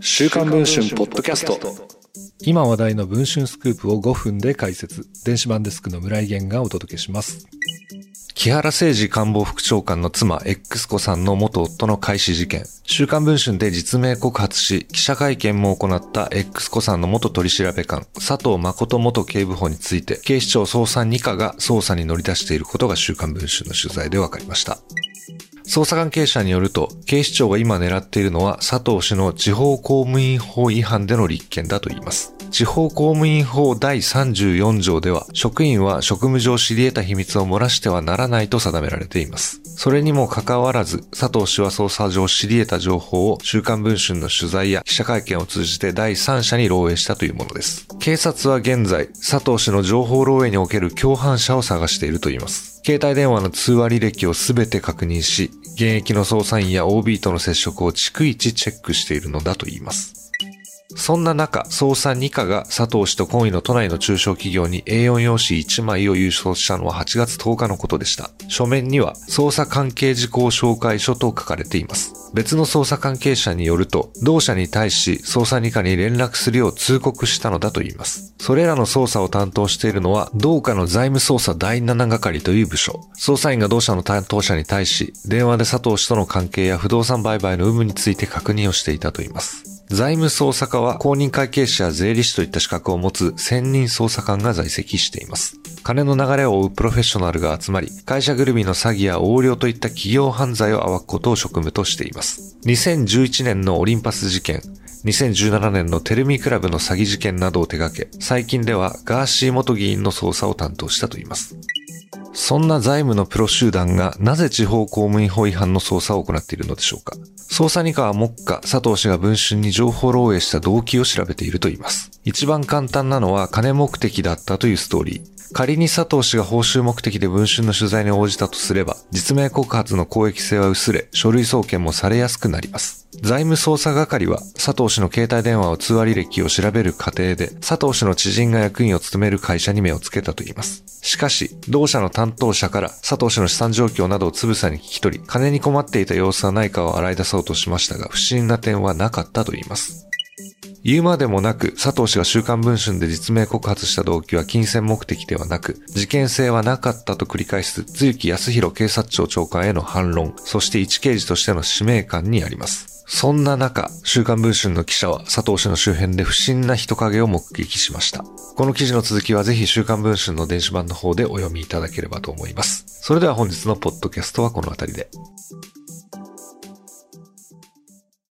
週刊文春ポッドキャスト今話題の文春スクープを5分で解説。電子版デスクの村井源がお届けします。木原誠二官房副長官の妻 X 子さんの元夫の開始事件。週刊文春で実名告発し、記者会見も行った X 子さんの元取調べ官、佐藤誠元警部補について、警視庁捜査2課が捜査に乗り出していることが週刊文春の取材で分かりました。捜査関係者によると、警視庁が今狙っているのは佐藤氏の地方公務員法違反での立件だといいます。地方公務員法第34条では、職員は職務上知り得た秘密を漏らしてはならないと定められています。それにもかかわらず、佐藤氏は捜査上知り得た情報を週刊文春の取材や記者会見を通じて第三者に漏洩したというものです。警察は現在、佐藤氏の情報漏洩における共犯者を探しているといいます。携帯電話の通話履歴をすべて確認し、現役の捜査員や OB との接触を逐一チェックしているのだといいます。そんな中、捜査2課が佐藤氏と今位の都内の中小企業に A4 用紙1枚を郵送したのは8月10日のことでした。書面には、捜査関係事項紹介書と書かれています。別の捜査関係者によると、同社に対し捜査2課に連絡するよう通告したのだといいます。それらの捜査を担当しているのは、同課の財務捜査第7係という部署。捜査員が同社の担当者に対し、電話で佐藤氏との関係や不動産売買の有無について確認をしていたといいます。財務捜査課は公認会計士や税理士といった資格を持つ専任捜査官が在籍しています。金の流れを追うプロフェッショナルが集まり、会社ぐるみの詐欺や横領といった企業犯罪を暴くことを職務としています。2011年のオリンパス事件、2017年のテルミクラブの詐欺事件などを手掛け、最近ではガーシー元議員の捜査を担当したといいます。そんな財務のプロ集団がなぜ地方公務員法違反の捜査を行っているのでしょうか？捜査二課は目下、佐藤氏が文春に情報漏洩した動機を調べていると言います。一番簡単なのは金目的だったというストーリー。仮に佐藤氏が報酬目的で文春の取材に応じたとすれば、実名告発の公益性は薄れ、書類送検もされやすくなります。財務捜査係は佐藤氏の携帯電話を通話履歴を調べる過程で、佐藤氏の知人が役員を務める会社に目をつけたといいます。しかし、同社の担当者から佐藤氏の資産状況などをつぶさに聞き取り、金に困っていた様子はないかを洗い出そうとしましたが、不審な点はなかったといいます。言うまでもなく、佐藤氏が週刊文春で実名告発した動機は金銭目的ではなく、事件性はなかったと繰り返す、露木康弘警察庁長官への反論、そして一刑事としての使命感にあります。そんな中、週刊文春の記者は佐藤氏の周辺で不審な人影を目撃しました。この記事の続きはぜひ週刊文春の電子版の方でお読みいただければと思います。それでは本日のポッドキャストはこの辺りで。